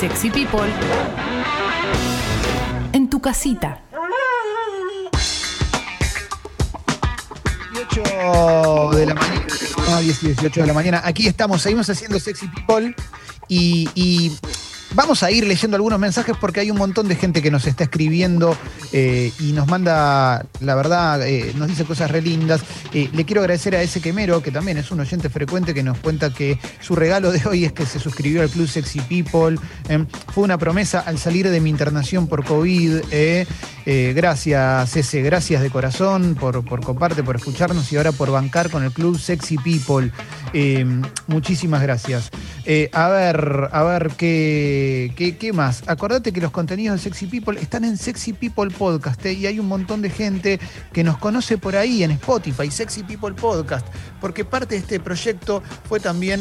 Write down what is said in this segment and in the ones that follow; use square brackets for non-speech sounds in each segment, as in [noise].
Sexy People en tu casita. 18 de la mañana, no, 18 de la mañana. Aquí estamos, seguimos haciendo Sexy People y, y vamos a ir leyendo algunos mensajes porque hay un montón de gente que nos está escribiendo eh, y nos manda, la verdad, eh, nos dice cosas re lindas. Eh, le quiero agradecer a ese quemero, que también es un oyente frecuente, que nos cuenta que su regalo de hoy es que se suscribió al Club Sexy People. fue una promesa al salir de mi internación por COVID. gracias, ese, gracias de corazón por, por comparte, por escucharnos y ahora por bancar con el Club Sexy People. muchísimas gracias. a ver, a ver qué, qué, más. Acordate que los contenidos de Sexy People están en Sexy People Podcast y hay un montón de gente que nos conoce por ahí en Spotify, Sexy People Podcast, porque parte de este proyecto fue también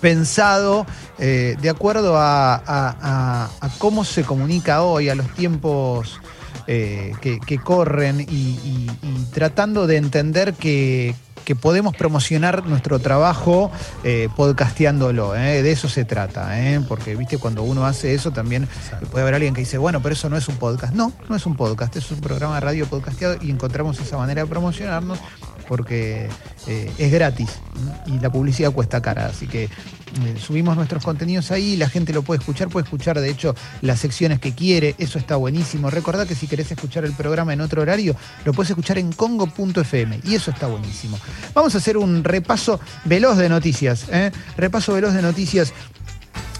pensado eh, de acuerdo a, cómo se comunica hoy, a los tiempos eh, que, corren y, tratando de entender que, que podemos promocionar nuestro trabajo eh, podcasteándolo. ¿eh? De eso se trata. ¿eh? Porque, viste, cuando uno hace eso también puede haber alguien que dice, bueno, pero eso no es un podcast. No, no es un podcast, es un programa de radio podcasteado y encontramos esa manera de promocionarnos porque eh, es gratis y la publicidad cuesta cara. Así que eh, subimos nuestros contenidos ahí, la gente lo puede escuchar, puede escuchar de hecho las secciones que quiere, eso está buenísimo. Recordá que si querés escuchar el programa en otro horario, lo puedes escuchar en congo.fm y eso está buenísimo. Vamos a hacer un repaso veloz de noticias, ¿eh? repaso veloz de noticias.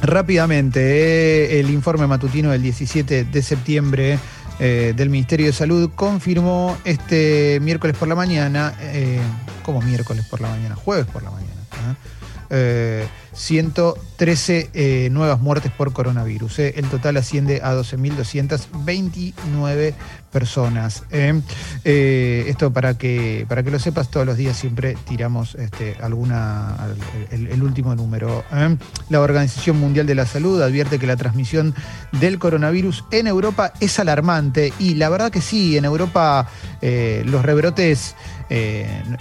Rápidamente, el informe matutino del 17 de septiembre eh, del Ministerio de Salud confirmó este miércoles por la mañana, eh, ¿cómo miércoles por la mañana? Jueves por la mañana. ¿eh? 113 eh, nuevas muertes por coronavirus. Eh. El total asciende a 12.229 personas. Eh. esto para que, para que lo sepas, todos los días siempre tiramos este, alguna, el, último número. La Organización Mundial de la Salud advierte que la transmisión del coronavirus en Europa es alarmante y la verdad que sí, en Europa los rebrotes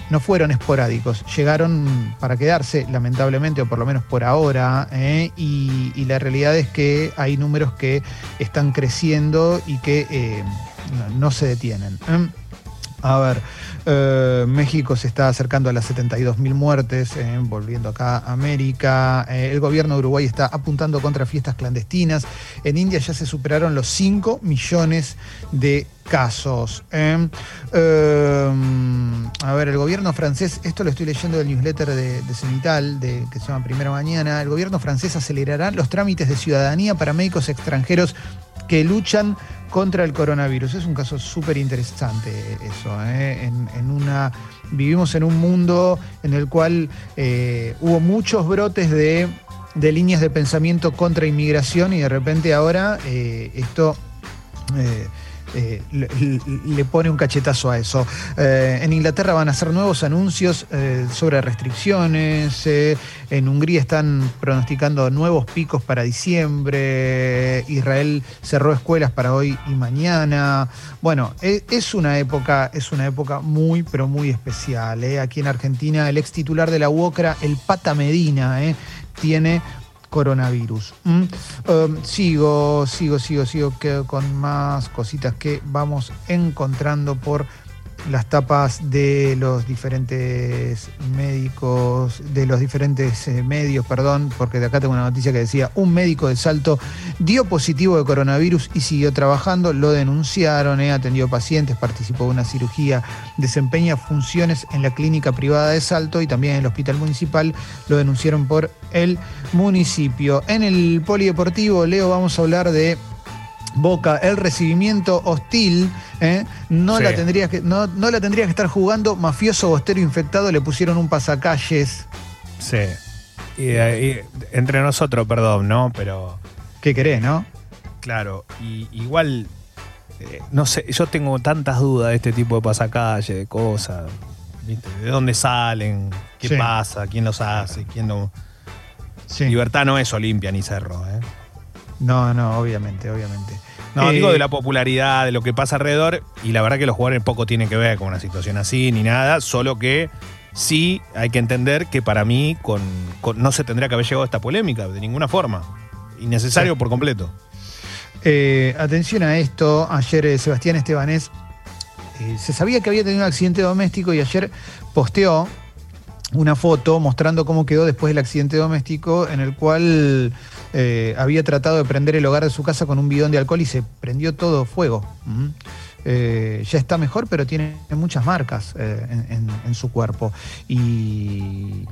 no fueron esporádicos, llegaron para quedarse, lamentablemente, o por lo menos por ahora, ¿eh? y, la realidad es que hay números que están creciendo y que eh, no, se detienen. ¿eh? A ver, México se está acercando a las 72.000 muertes, volviendo acá a América. el gobierno de Uruguay está apuntando contra fiestas clandestinas. En India ya se superaron los 5 millones de casos. ¿eh? Em, a ver, el gobierno francés, esto lo estoy leyendo del newsletter de, de Cenital, de, que se llama Primera Mañana, el gobierno francés acelerará los trámites de ciudadanía para médicos extranjeros que luchan contra el coronavirus. Es un caso súper interesante eso. ¿eh? En, una, vivimos en un mundo en el cual eh, hubo muchos brotes de, de, líneas de pensamiento contra inmigración y de repente ahora esto le, pone un cachetazo a eso. Eh, en Inglaterra van a hacer nuevos anuncios eh, sobre restricciones, en Hungría están pronosticando nuevos picos para diciembre, Israel cerró escuelas para hoy y mañana. Bueno, es, es una época, es una época muy, pero muy especial. Aquí en Argentina, el ex titular de la UOCRA, el Pata Medina, tiene coronavirus. ¿Mm? Um, sigo, sigo, sigo, sigo con más cositas que vamos encontrando por las tapas de los diferentes médicos, de los diferentes eh, medios, perdón, porque de acá tengo una noticia que decía, un médico de Salto dio positivo de coronavirus y siguió trabajando, lo denunciaron, eh, atendió pacientes, participó de una cirugía, desempeña funciones en la clínica privada de Salto y también en el hospital municipal, lo denunciaron por el municipio. En el polideportivo, Leo, vamos a hablar de Boca, el recibimiento hostil, ¿eh? no, la tendría que, no, la tendría que estar jugando mafioso bostero infectado, le pusieron un pasacalles. Sí. Y, entre nosotros, perdón, ¿no? Pero. ¿Qué querés, no? Claro, y igual, eh, no sé, yo tengo tantas dudas de este tipo de pasacalles, de cosas. ¿De dónde salen? ¿Qué pasa? ¿Quién los hace? ¿Quién no? Libertad no es Olimpia ni Cerro, ¿eh? No, no, obviamente, obviamente. No, digo de eh, la popularidad, de lo que pasa alrededor, y la verdad que los jugadores poco tienen que ver con una situación así ni nada, solo que sí hay que entender que para mí con, no se tendría que haber llegado a esta polémica, de ninguna forma. innecesario por completo. Eh, atención a esto, ayer eh, Sebastián Estebanés eh, se sabía que había tenido un accidente doméstico y ayer posteó una foto mostrando cómo quedó después del accidente doméstico en el cual había tratado de prender el hogar de su casa con un bidón de alcohol y se prendió todo fuego. ya está mejor, pero tiene muchas marcas en, su cuerpo. Y,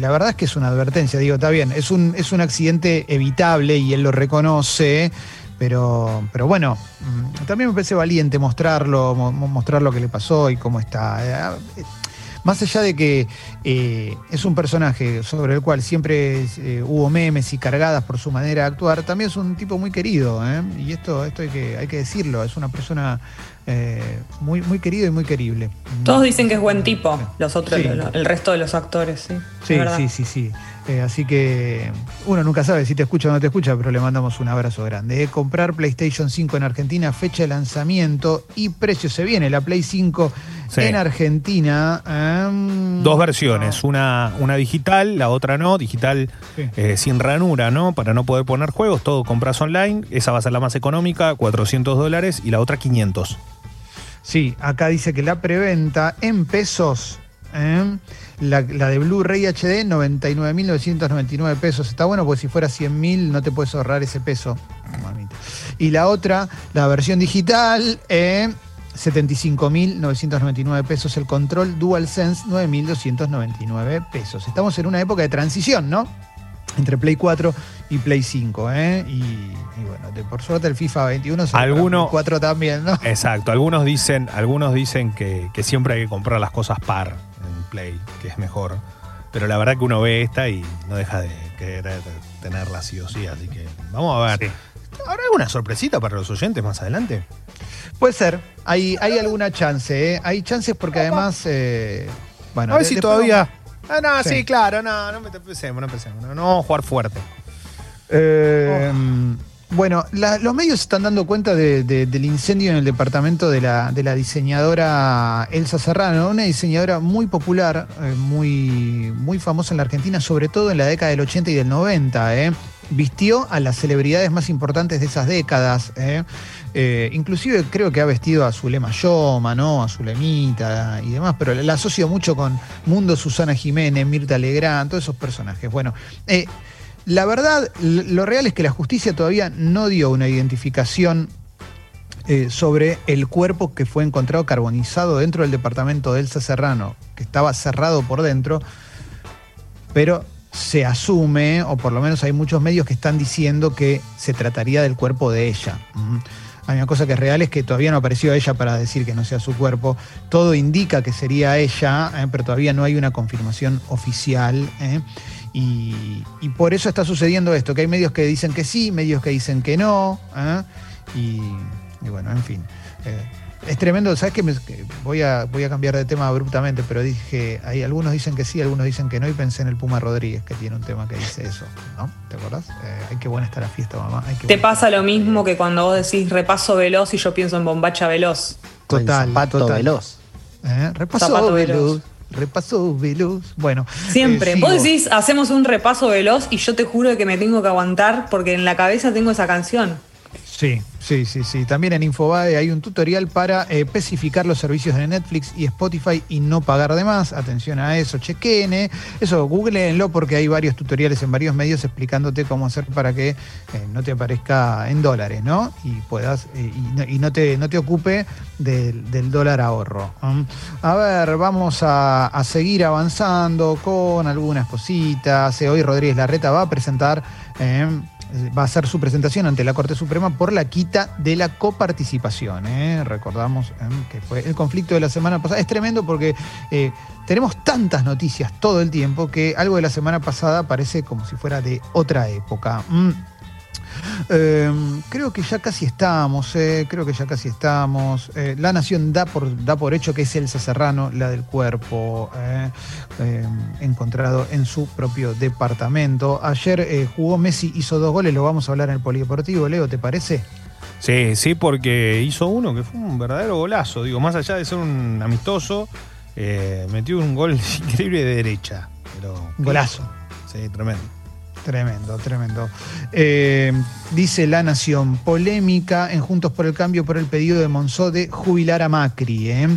la verdad es que es una advertencia, digo, está bien, es un, es un accidente evitable y él lo reconoce, pero, pero bueno, mm, también me parece valiente mostrarlo, mostrar lo que le pasó y cómo está. Eh, más allá de que eh, es un personaje sobre el cual siempre eh, hubo memes y cargadas por su manera de actuar, también es un tipo muy querido, y esto, esto hay, que, hay que decirlo, es una persona muy, muy querido y muy querible. Todos dicen que es buen tipo, los otros, el resto de los actores, sí. Sí, sí, sí, sí. Eh, así que uno nunca sabe si te escucha o no te escucha, pero le mandamos un abrazo grande. Eh, comprar PlayStation 5 en Argentina, fecha de lanzamiento y precio. Se viene la Play 5 en Argentina. Em, Dos versiones, una, una digital, la otra no, digital eh, sin ranura, ¿no? Para no poder poner juegos, todo compras online. Esa va a ser la más económica, 400 dólares, y la otra 500. Sí, acá dice que la preventa en pesos ¿eh? La, de Blu-ray HD, 99.999 pesos. Está bueno porque si fuera 100.000 no te puedes ahorrar ese peso. Y la otra, la versión digital, eh, 75.999 pesos. El control DualSense, 9.299 pesos. Estamos en una época de transición, ¿no? Entre Play 4 y Play 5, ¿eh? Y, bueno, por suerte el FIFA 21 se Alguno, 4 también, ¿no? Exacto. Algunos dicen, algunos dicen que, que siempre hay que comprar las cosas par Play, que es mejor. Pero la verdad que uno ve esta y no deja de querer tenerla sí o sí, así que vamos a ver. ¿Habrá alguna sorpresita para los oyentes más adelante? Puede ser, hay, hay alguna chance, ¿eh? hay chances porque además, eh, bueno, a ver si todavía... Ah, no, sí. claro, no, no empecemos, no empecemos, no, vamos a jugar fuerte. Eh, bueno, los medios están dando cuenta del incendio en el departamento de la, diseñadora Elsa Serrano, una diseñadora muy popular, eh, muy, muy famosa en la Argentina, sobre todo en la década del 80 y del 90. Eh. Vistió a las celebridades más importantes de esas décadas. Eh. inclusive creo que ha vestido a Zulema Yoma, ¿no? A Zulemita y demás, pero la asocio mucho con Mundo Susana Jiménez, Mirta Legrand, todos esos personajes. Bueno, la verdad, lo real es que la justicia todavía no dio una identificación eh, sobre el cuerpo que fue encontrado carbonizado dentro del departamento de Elsa Serrano, que estaba cerrado por dentro, pero se asume, o por lo menos hay muchos medios que están diciendo que se trataría del cuerpo de ella. Hay una cosa que es real es que todavía no apareció ella para decir que no sea su cuerpo. Todo indica que sería ella, eh, pero todavía no hay una confirmación oficial. Eh. Y, por eso está sucediendo esto, que hay medios que dicen que sí, medios que dicen que no. ¿eh? Y, bueno, en fin. Eh, es tremendo, ¿sabes qué? voy, a, voy a cambiar de tema abruptamente, pero dije, hay algunos dicen que sí, algunos dicen que no, y pensé en el Puma Rodríguez, que tiene un tema que dice eso, ¿no? ¿Te acordás? Eh, ay, qué buena está la fiesta, mamá. ¿Te pasa lo mismo que cuando vos decís repaso veloz y yo pienso en bombacha veloz? Total, pato veloz. Repaso veloz repaso veloz. Bueno. Siempre. Eh, Vos decís, hacemos un repaso veloz y yo te juro que me tengo que aguantar porque en la cabeza tengo esa canción. Sí, sí, sí, sí. También en Infobae hay un tutorial para eh, especificar los servicios de Netflix y Spotify y no pagar de más. Atención a eso, chequen. Eh. Eso, googleenlo porque hay varios tutoriales en varios medios explicándote cómo hacer para que eh, no te aparezca en dólares, ¿no? Y puedas, y, no, te, no te ocupe del, dólar ahorro. A ver, vamos a, a seguir avanzando con algunas cositas. Hoy Rodríguez Larreta va a presentar va a hacer su presentación ante la Corte Suprema por la quita de la coparticipación. ¿eh? Recordamos ¿eh? que fue el conflicto de la semana pasada. Es tremendo porque eh, tenemos tantas noticias todo el tiempo que algo de la semana pasada parece como si fuera de otra época. Mm. Em, creo que ya casi estamos, eh, creo que ya casi estamos. Eh, la Nación da por, da por hecho que es Elsa Serrano, la del cuerpo, eh, em, encontrado en su propio departamento. Ayer jugó Messi, hizo dos goles, lo vamos a hablar en el Polideportivo. Leo, ¿te parece? Sí, sí, porque hizo uno que fue un verdadero golazo. Digo, más allá de ser un amistoso, metió un gol [laughs] increíble de derecha. Pero, golazo. Sí, tremendo. Tremendo, tremendo. Eh, dice La Nación, polémica en Juntos por el Cambio por el pedido de Monzó de jubilar a Macri. ¿eh?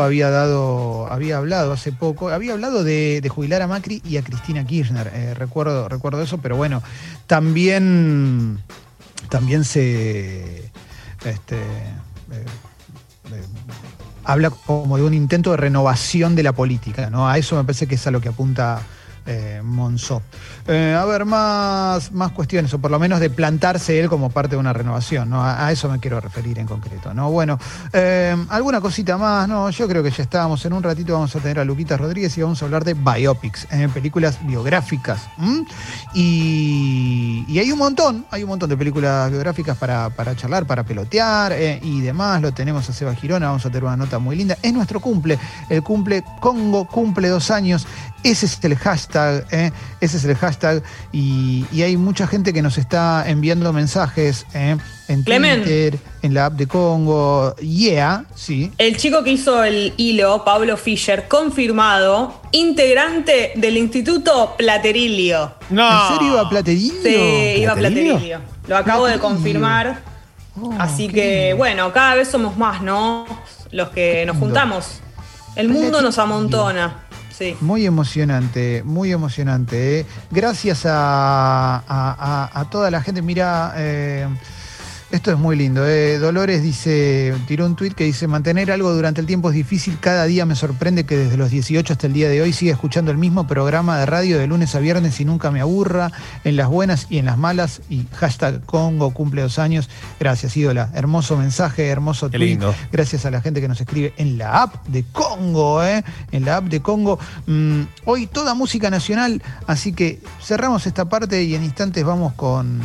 Había dado, había hablado hace poco, había hablado de, jubilar a Macri y a Cristina Kirchner. Eh, recuerdo, recuerdo eso, pero bueno, también, también se este, habla como de un intento de renovación de la política, ¿no? A eso me parece que es a lo que apunta eh, Monzó. Eh, a ver, más, más cuestiones, o por lo menos de plantarse él como parte de una renovación, ¿no? A, eso me quiero referir en concreto, ¿no? Bueno, eh, alguna cosita más, ¿no? Yo creo que ya estábamos. En un ratito vamos a tener a Luquita Rodríguez y vamos a hablar de biopics, en películas biográficas. Y, hay un montón, hay un montón de películas biográficas para, charlar, para pelotear y demás. Lo tenemos a Seba Girona, vamos a tener una nota muy linda. Es nuestro cumple, el cumple Congo cumple dos años. Ese es el hashtag, ese es el hashtag y, hay mucha gente que nos está enviando mensajes ¿eh? en Twitter, en la app de Congo. Yeah, sí. El chico que hizo el hilo, Pablo Fischer, confirmado, integrante del Instituto Platerilio. No. ¿En serio iba a Platerilio? Sí, iba a Platerilio. Lo acabo de confirmar. Oh, Así que, bueno, cada vez somos más, ¿no? Los que nos juntamos. El mundo nos amontona. Muy emocionante, muy emocionante. ¿eh? Gracias a, toda la gente. Mira, eh, esto es muy lindo. ¿eh? Dolores dice, tiró un tuit que dice, mantener algo durante el tiempo es difícil. Cada día me sorprende que desde los 18 hasta el día de hoy siga escuchando el mismo programa de radio de lunes a viernes y nunca me aburra, en las buenas y en las malas. Y hashtag Congo cumple dos años. Gracias, ídola. Hermoso mensaje, hermoso tweet. Gracias a la gente que nos escribe en la app de Congo, ¿eh? En la app de Congo. Mm, hoy toda música nacional, así que cerramos esta parte y en instantes vamos con,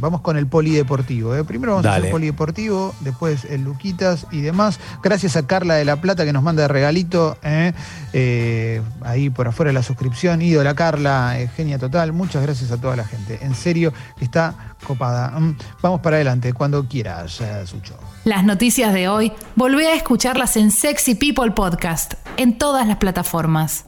vamos con el polideportivo. ¿eh? Primero vamos a hacer polideportivo, después el Luquitas y demás. Gracias a Carla de la Plata que nos manda de regalito ¿eh? Eh, ahí por afuera la suscripción. la Carla, eh, genia total. Muchas gracias a toda la gente. En serio, está copada. Mm, vamos para adelante, cuando quieras, Sucho. Las noticias de hoy, volvé a escucharlas en Sexy People Podcast, en todas las plataformas.